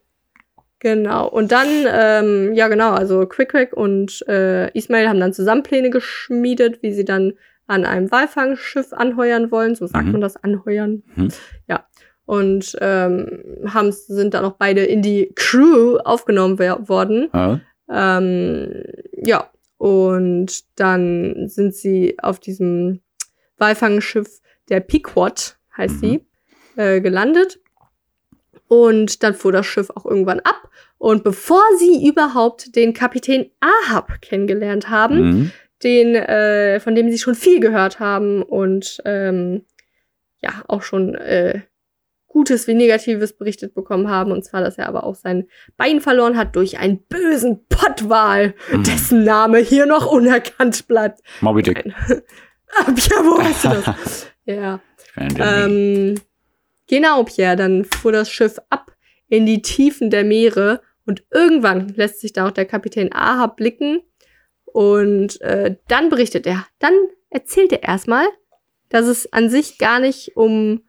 genau. Und dann, ähm, ja genau, also Quick Quick und äh, Ismail haben dann zusammen Pläne geschmiedet, wie sie dann an einem Walfangschiff anheuern wollen. So sagt Mhm. man das, anheuern. Mhm. Ja. und ähm, haben, sind dann auch beide in die Crew aufgenommen worden. Ja. Ähm, ja, und dann sind sie auf diesem Walfangschiff der Pequod, heißt Mhm. sie, äh, gelandet. Und dann fuhr das Schiff auch irgendwann ab. Und bevor sie überhaupt den Kapitän Ahab kennengelernt haben, Mhm. Den, äh, von dem sie schon viel gehört haben und ähm, ja, auch schon äh, Gutes wie Negatives berichtet bekommen haben. Und zwar, dass er aber auch sein Bein verloren hat durch einen bösen Pottwal, Mhm. dessen Name hier noch unerkannt bleibt. Moby Dick. Pierre, wo weißt du das? ja. Ähm, genau, Pierre, dann fuhr das Schiff ab in die Tiefen der Meere und irgendwann lässt sich da auch der Kapitän Ahab blicken und äh, dann berichtet er, dann erzählt er erstmal, dass es an sich gar nicht um,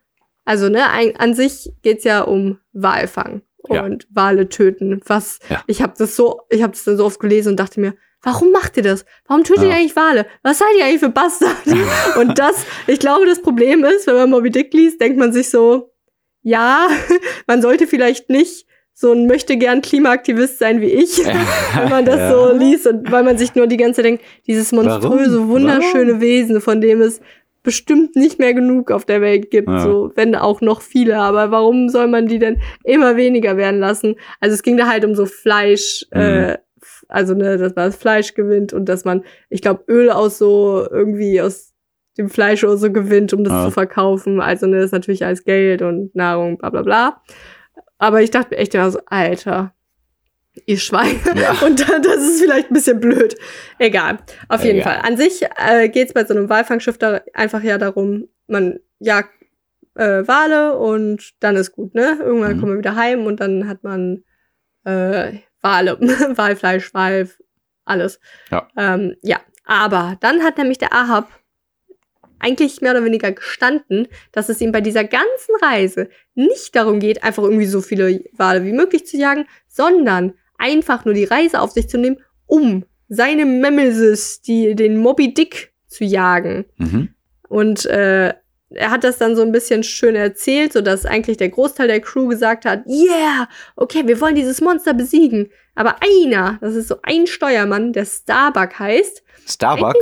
also ne, ein, an sich geht's ja um Walfang Ja. und Wale töten, was, Ja. ich habe das so, ich habe das dann so oft gelesen und dachte mir, warum macht ihr das? Warum tötet Ja. ihr eigentlich Wale? Was seid ihr eigentlich für Bastarde? Und das, ich glaube, das Problem ist, wenn man Moby Dick liest, denkt man sich so, ja, man sollte vielleicht nicht so ein möchte gern Klimaaktivist sein wie ich, wenn man das Ja. so liest und weil man sich nur die ganze Zeit denkt, dieses monströse, Warum? wunderschöne Wesen, von dem es bestimmt nicht mehr genug auf der Welt gibt, Ja. so wenn auch noch viele, aber warum soll man die denn immer weniger werden lassen? Also es ging da halt um so Fleisch, Mhm. äh, also ne, dass man das Fleisch gewinnt und dass man, ich glaube, Öl aus so irgendwie aus dem Fleisch oder so gewinnt, um das Ja. zu verkaufen. Also ne, das ist natürlich alles Geld und Nahrung, bla bla bla. Aber ich dachte mir echt immer so, Alter, ihr Schweine. Ja. Und da- das ist vielleicht ein bisschen blöd. Egal. Auf jeden Egal. Fall. An sich äh, geht es bei so einem Walfangschiff da einfach ja darum, man jagt äh, Wale und dann ist gut, ne? Irgendwann Mhm. kommt man wieder heim und dann hat man äh, Wale, Walfleisch, Wal, alles. Ja. Ähm, ja. Aber dann hat nämlich der Ahab eigentlich mehr oder weniger gestanden, dass es ihm bei dieser ganzen Reise nicht darum geht, einfach irgendwie so viele Wale wie möglich zu jagen, sondern einfach nur die Reise auf sich zu nehmen, um seine Memesis, die, den Moby Dick zu jagen. Mhm. Und äh, er hat das dann so ein bisschen schön erzählt, sodass eigentlich der Großteil der Crew gesagt hat, yeah, okay, wir wollen dieses Monster besiegen. Aber einer, das ist so ein Steuermann, der Starbuck heißt. Starbuck?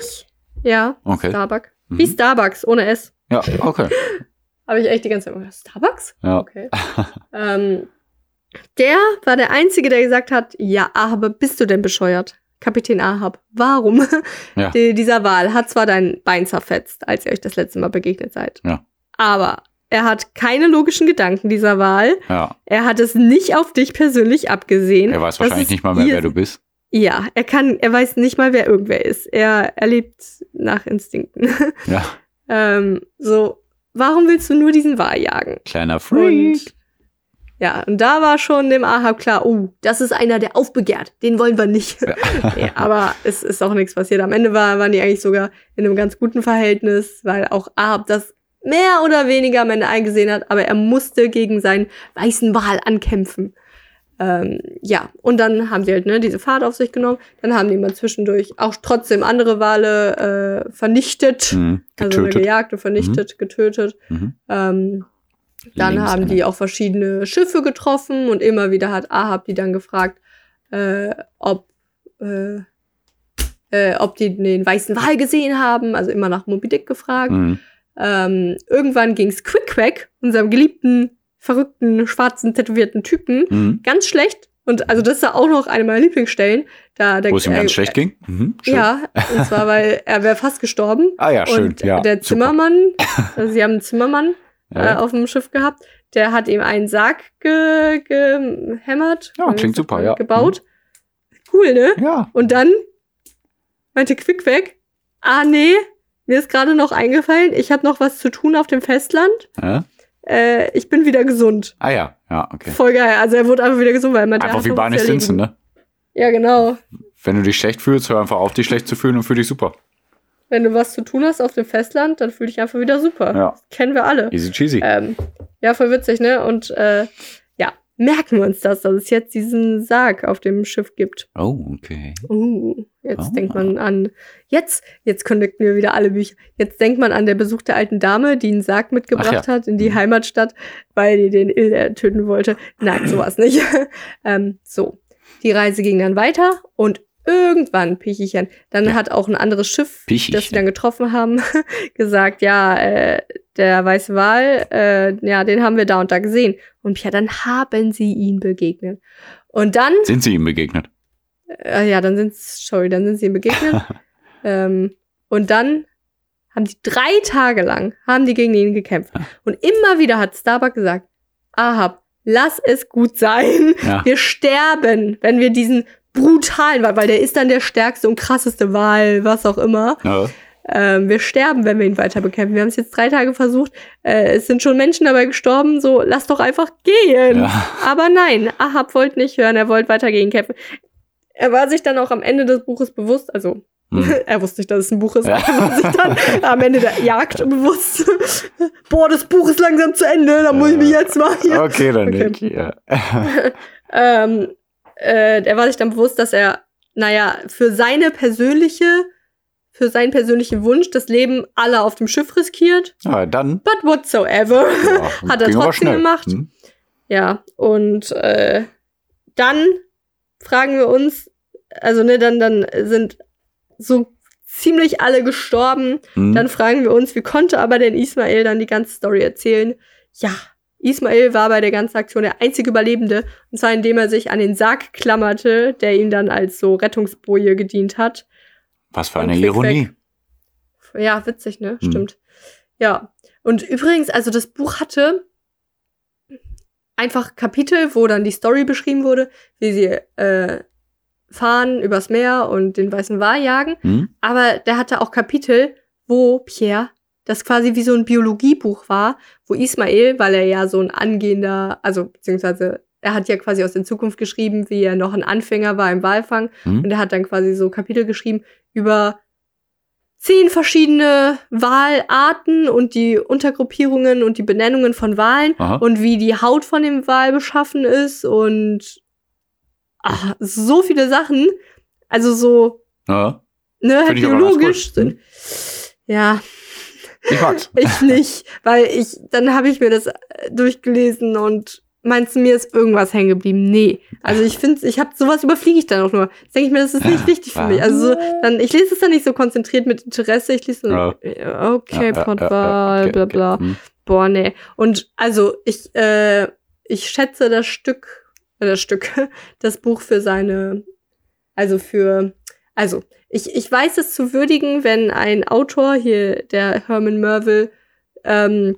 Ja, Okay. Starbuck. Mhm. Wie Starbucks, ohne S. Ja, okay. Habe ich echt die ganze Zeit gedacht, Starbucks? Ja. Okay. ähm, der war der Einzige, der gesagt hat, ja, aber bist du denn bescheuert? Kapitän Ahab, warum? Ja. Die, dieser Wal hat zwar dein Bein zerfetzt, als ihr euch das letzte Mal begegnet seid. Ja. Aber er hat keine logischen Gedanken, dieser Wal. Ja. Er hat es nicht auf dich persönlich abgesehen. Er weiß wahrscheinlich nicht mal mehr, wer du bist. Ja, er kann, er weiß nicht mal, wer irgendwer ist. Er, er lebt nach Instinkten. Ja. ähm, so, warum willst du nur diesen Wal jagen? Kleiner Freak. Und ja, und da war schon dem Ahab klar, oh, das ist einer, der aufbegehrt. Den wollen wir nicht. Ja. nee, aber es ist auch nichts passiert. Am Ende war, waren die eigentlich sogar in einem ganz guten Verhältnis, weil auch Ahab das mehr oder weniger am Ende eingesehen hat, aber er musste gegen seinen weißen Wal ankämpfen. Ähm, ja, und dann haben sie halt ne, diese Fahrt auf sich genommen. Dann haben die mal zwischendurch auch trotzdem andere Wale äh, vernichtet. Mhm. Also gejagt und vernichtet, getötet. Mhm. Ähm, dann Links haben einer. die auch verschiedene Schiffe getroffen und immer wieder hat Ahab die dann gefragt, äh, ob, äh, äh, ob die den weißen Wal gesehen haben, also immer nach Moby Dick gefragt. Mhm. Ähm, irgendwann ging's Quick Quack, unserem geliebten, verrückten, schwarzen, tätowierten Typen, Mhm. ganz schlecht. Und also das ist auch noch eine meiner Lieblingsstellen. Da, der, Wo es ihm ganz äh, schlecht ging. Mhm. Ja, und zwar, weil er wäre fast gestorben. Ah ja, schön. Und ja, der. Zimmermann, also sie haben einen Zimmermann äh, Ja. auf dem Schiff gehabt, der hat ihm einen Sarg ge gehämmert. Ja, klingt super, ja. Mhm. Gebaut. Cool, ne? ja. Und dann meinte Quickback, ah nee, mir ist gerade noch eingefallen, ich habe noch was zu tun auf dem Festland. ja. Äh, ich bin wieder gesund. Ah ja, ja, okay. Voll geil. Also er wurde einfach wieder gesund, weil er meinte, Einfach wie Barney Stinson, ne? Ja, genau. Wenn du dich schlecht fühlst, hör einfach auf, dich schlecht zu fühlen und fühl dich super. Wenn du was zu tun hast auf dem Festland, dann fühl dich einfach wieder super. Ja. Kennen wir alle. Easy cheesy. Ähm, ja, voll witzig, ne? Und äh, merken wir uns das, dass es jetzt diesen Sarg auf dem Schiff gibt. Oh, okay. Uh, jetzt Ah. denkt man an, jetzt, jetzt connecten wir wieder alle Bücher. Jetzt denkt man an der Besuch der alten Dame, die einen Sarg mitgebracht Ach ja. hat in die Mhm. Heimatstadt, weil die den Ilder töten wollte. Nein, sowas nicht. ähm, so. Die Reise ging dann weiter und irgendwann, Pichichen, dann Ja. hat auch ein anderes Schiff, Pichichen. das sie dann getroffen haben, gesagt, ja, äh, der weiße Wal, äh, ja, den haben wir da und da gesehen. Und ja, dann haben sie ihn begegnet. Und dann Sind sie ihm begegnet? äh, ja, dann sind sorry, dann sind sie ihm begegnet. ähm, und dann haben die drei Tage lang haben die gegen ihn gekämpft. Und immer wieder hat Starbuck gesagt, Ahab, lass es gut sein. Ja. Wir sterben, wenn wir diesen brutalen Wal, weil der ist dann der stärkste und krasseste Wal, was auch immer. Ja. Ähm, wir sterben, wenn wir ihn weiter bekämpfen. Wir haben es jetzt drei Tage versucht. Äh, es sind schon Menschen dabei gestorben. So, lass doch einfach gehen. Ja. Aber nein, Ahab wollte nicht hören, er wollte weiter gegen kämpfen. Er war sich dann auch am Ende des Buches bewusst, also Hm. er wusste nicht, dass es ein Buch ist, Ja. er war sich dann am Ende der Jagd bewusst. Boah, das Buch ist langsam zu Ende, da muss ich mich jetzt mal hier. Okay, dann Okay. nicht. Ja. Ähm, äh, er war sich dann bewusst, dass er, naja, für seine persönliche, für seinen persönlichen Wunsch das Leben aller auf dem Schiff riskiert. ja, dann. But whatsoever. Ja, Hat er trotzdem gemacht. Hm. Ja, und äh, dann fragen wir uns, also ne, dann, dann sind so ziemlich alle gestorben. Hm. Dann fragen wir uns, wie konnte aber denn Ismael dann die ganze Story erzählen? Ja, Ismael war bei der ganzen Aktion der einzige Überlebende, und zwar indem er sich an den Sarg klammerte, der ihm dann als so Rettungsboje gedient hat. Was für eine Ironie. Ja, witzig, ne? Hm. Stimmt. Ja. Und übrigens, also das Buch hatte einfach Kapitel, wo dann die Story beschrieben wurde, wie sie äh, fahren übers Meer und den weißen Wal jagen. Hm? Aber der hatte auch Kapitel, wo Pierre das quasi wie so ein Biologiebuch war, wo Ismael, weil er ja so ein angehender, also beziehungsweise er hat ja quasi aus der Zukunft geschrieben, wie er noch ein Anfänger war im Walfang Hm? und er hat dann quasi so Kapitel geschrieben über zehn verschiedene Walarten und die Untergruppierungen und die Benennungen von Walen Aha. und wie die Haut von dem Wal beschaffen ist und ach, so viele Sachen. Also so, Ja. ne, biologisch sind. Ja, Ich mag's. ich nicht, weil ich, dann habe ich mir das äh, durchgelesen und meinst du, mir ist irgendwas hängen geblieben? Nee. Also ich finde, ich habe sowas überfliege ich dann auch nur. Jetzt denke ich mir, das ist nicht wichtig für mich. Also so, dann, ich lese es dann nicht so konzentriert mit Interesse. Ich lese Ja. ja, okay, Ja, ja, okay, bla okay. bla. Hm. Boah, nee. Und also ich, äh, ich schätze das Stück, äh, das Stück, das Buch für seine, also für, also ich, ich weiß es zu würdigen, wenn ein Autor hier, der Herman Merville, ähm,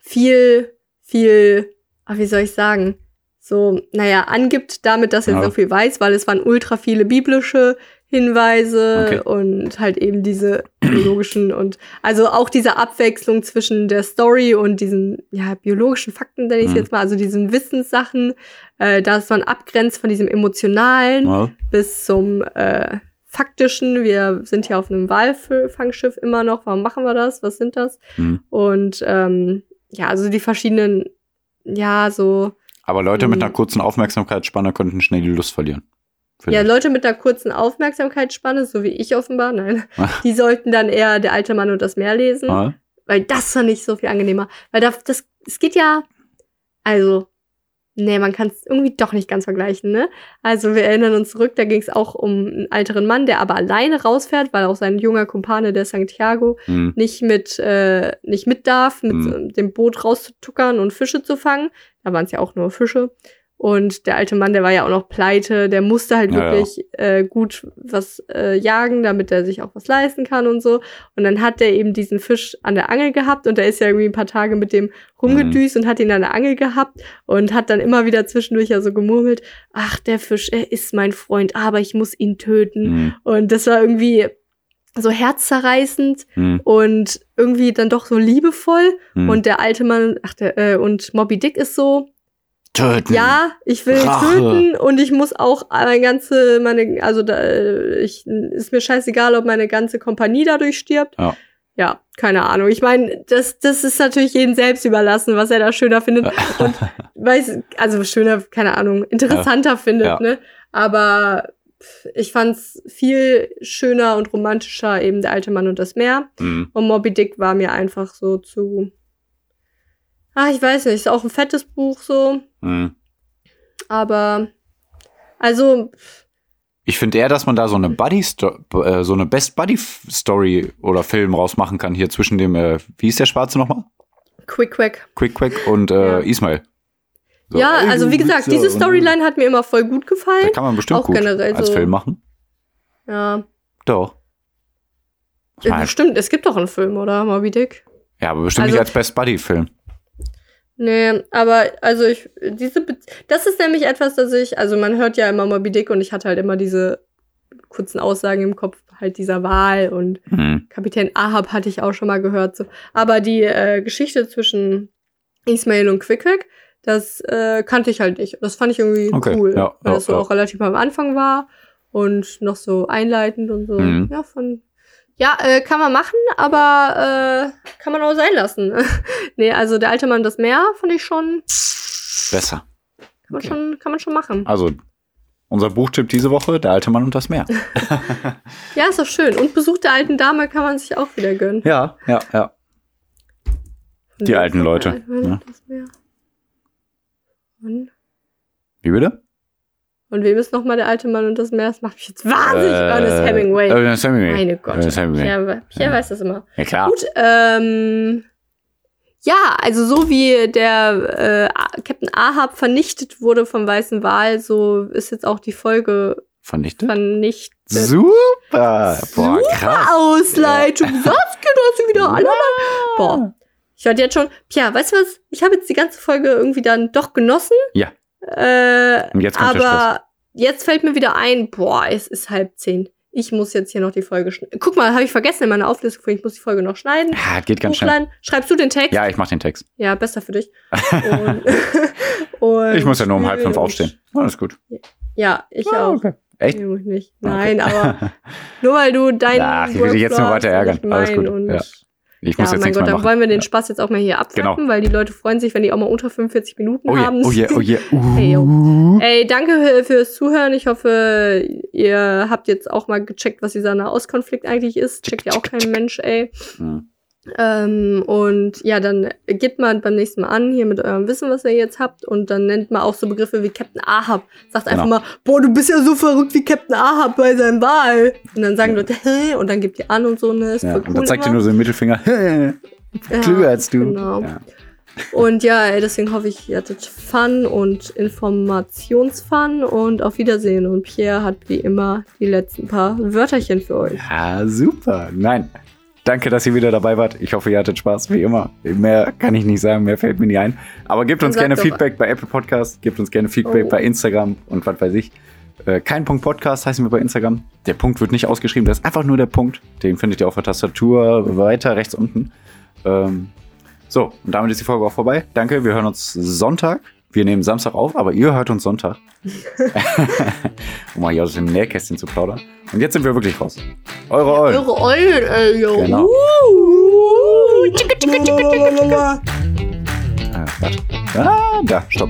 viel, viel, ach, wie soll ich sagen, so, naja, angibt damit, dass er Ja. so viel weiß, weil es waren ultra viele biblische Hinweise Okay. und halt eben diese biologischen und also auch diese Abwechslung zwischen der Story und diesen ja biologischen Fakten, nenne ich es Mhm. jetzt mal, also diesen Wissenssachen, äh, dass man abgrenzt von diesem emotionalen Ja. bis zum äh, faktischen. Wir sind ja auf einem Walfangschiff immer noch. Warum machen wir das? Was sind das? Hm. Und ähm, ja, also die verschiedenen, ja, so Aber Leute mit Hm. einer kurzen Aufmerksamkeitsspanne könnten schnell die Lust verlieren. Ja, Vielleicht. Leute mit einer kurzen Aufmerksamkeitsspanne, so wie ich offenbar, nein, die sollten dann eher Der alte Mann und das Meer lesen, Ja. weil das fand ich so viel angenehmer. Weil das, das, es geht ja, also, nee, man kann es irgendwie doch nicht ganz vergleichen, ne? Also wir erinnern uns zurück, da ging es auch um einen älteren Mann, der aber alleine rausfährt, weil auch sein junger Kumpane, der Santiago, Hm. nicht mit, äh, nicht mit darf, mit Mhm. dem Boot rauszutuckern und Fische zu fangen. Da waren es ja auch nur Fische. Und der alte Mann, der war ja auch noch pleite, der musste halt Ja, ja. wirklich Äh, gut was äh, jagen, damit er sich auch was leisten kann und so. Und dann hat er eben diesen Fisch an der Angel gehabt und er ist ja irgendwie ein paar Tage mit dem rumgedüst und hat ihn an der Angel gehabt und hat dann immer wieder zwischendurch ja so gemurmelt, ach, der Fisch, er ist mein Freund, aber ich muss ihn töten. Hm. Und das war irgendwie so herzzerreißend Hm. und irgendwie dann doch so liebevoll. Hm. Und der alte Mann, ach, der, äh, und Moby Dick ist so, Töten. ja, ich will Rache. töten und ich muss auch meine ganze, meine, also da, ich, ist mir scheißegal, ob meine ganze Kompanie dadurch stirbt. Ja. ja, keine Ahnung. Ich meine, das, das ist natürlich jedem selbst überlassen, was er da schöner findet. Und weiß, also schöner, keine Ahnung, interessanter findet, Ja. ne? Aber ich fand's viel schöner und romantischer, eben der alte Mann und das Meer. Mhm. Und Moby Dick war mir einfach so zu. Ah, ich weiß nicht, ist auch ein fettes Buch so, Mhm. aber also Ich finde eher, dass man da so eine Buddy, äh, so eine Best Buddy Story oder Film rausmachen kann hier zwischen dem, äh, wie ist der Schwarze nochmal? Quick Quack. Quick Quack und äh, Ja. Ismail. So, ja, ey, also wie gesagt, diese Storyline hat mir immer voll gut Da gefallen. kann man bestimmt auch gut generell als so- Film machen. Ja, Doch. Ja mein, bestimmt. Es gibt doch einen Film, oder Moby Dick? ja, aber bestimmt Also- nicht als Best Buddy Film. Nee, aber also ich, diese, Be das ist nämlich etwas, das ich, also man hört ja immer Moby Dick und ich hatte halt immer diese kurzen Aussagen im Kopf, halt dieser Wahl und Mhm. Kapitän Ahab hatte ich auch schon mal gehört. So. Aber die äh, Geschichte zwischen Ismail und Quickwick, das äh, kannte ich halt nicht. Das fand ich irgendwie Okay, cool, ja, weil ja, das so ja. auch relativ am Anfang war und noch so einleitend und so. Mhm. Ja, von ja, äh, kann man machen, aber äh, kann man auch sein lassen. nee, also der alte Mann und das Meer fand ich schon, Besser. kann man, Okay. schon, kann man schon machen. Also, unser Buchtipp diese Woche, Der alte Mann und das Meer. Ja, ist doch schön. Und Besuch der alten Dame kann man sich auch wieder gönnen. ja, ja, ja. Die alten Leute, Der alte Mann ne? und das Meer. Und Wie bitte? Und wem ist nochmal der alte Mann und das Meer? Das macht mich jetzt wahnsinnig. Ernest Hemingway. Äh, Ernest Hemingway. Meine Gott. Ernest Hemingway. Pierre, Pierre Ja. weiß das immer. Ja, klar. Gut, ähm. Ja, also so wie der äh, Captain Ahab vernichtet wurde vom Weißen Wal, so ist jetzt auch die Folge Vernichtet? vernichtet. Super. Boah, Super krass. Ausleitung. Satzgenosse wieder alle. Boah. Ich werde jetzt schon. Pia, weißt du was? Ich habe jetzt die ganze Folge irgendwie dann doch genossen. Ja. Äh, Und jetzt kommt der aber jetzt fällt mir wieder ein, boah, es ist halb zehn. Ich muss jetzt hier noch die Folge schneiden. Guck mal, habe ich vergessen in meiner Auflistung. Ich muss die Folge noch schneiden. Ja, geht ganz schnell. Schreibst du den Text? Ja, ich mach den Text. Ja, besser für dich. Und, und Ich muss ja nur um halb fünf aufstehen. Alles gut. Ja, ich Ah, auch. okay. Echt? Nee, muss ich nicht. Okay. Nein, aber nur weil du deinen Ach, ich will dich jetzt nur weiter ärgern. Alles gut, ja. Ich ja, muss jetzt mein Gott, machen. wollen wir den Ja. Spaß jetzt auch mal hier abklappen, weil die Leute freuen sich, wenn die auch mal unter 45 Minuten Oh yeah, haben. oh yeah, oh yeah. Uh. Hey, yo. Ey, danke fürs Zuhören. Ich hoffe, ihr habt jetzt auch mal gecheckt, was dieser Nahostkonflikt eigentlich ist. Checkt ja auch kein Mensch, ey. Hm. Ähm, und ja, dann gebt mal beim nächsten Mal an, hier mit eurem Wissen, was ihr jetzt habt. Und dann nennt mal auch so Begriffe wie Captain Ahab. Sagt einfach Genau. mal, boah, du bist ja so verrückt wie Captain Ahab bei seinem Wahl. Und dann sagen Leute, hä? Und dann gebt ihr an und so, ne? Ist Ja, und cool dann zeigt ihr nur so den Mittelfinger. Ja, Klüger als du. Genau. Ja. Und ja, ey, deswegen hoffe ich, ihr hattet Fun und Informationsfun und auf Wiedersehen. Und Pierre hat wie immer die letzten paar Wörterchen für euch. ja, super. Nein. Danke, dass ihr wieder dabei wart. Ich hoffe, ihr hattet Spaß, wie immer. Mehr kann ich nicht sagen, mehr fällt mir nie ein. Aber gebt uns gerne Feedback bei Apple Podcast, gebt uns gerne Feedback Oh. bei Instagram und was weiß ich. Äh, kein Punkt Podcast heißen wir bei Instagram. Der Punkt wird nicht ausgeschrieben, das ist einfach nur der Punkt. Den findet ihr auf der Tastatur weiter rechts unten. Ähm, so, und damit ist die Folge auch vorbei. Danke, wir hören uns Sonntag. Wir nehmen Samstag auf, aber ihr hört uns Sonntag. um mal hier aus dem Nähkästchen zu plaudern. Und jetzt sind wir wirklich raus. Eure Eulen. Eure Eulen, ey, yo. Genau. Ah, da, stopp.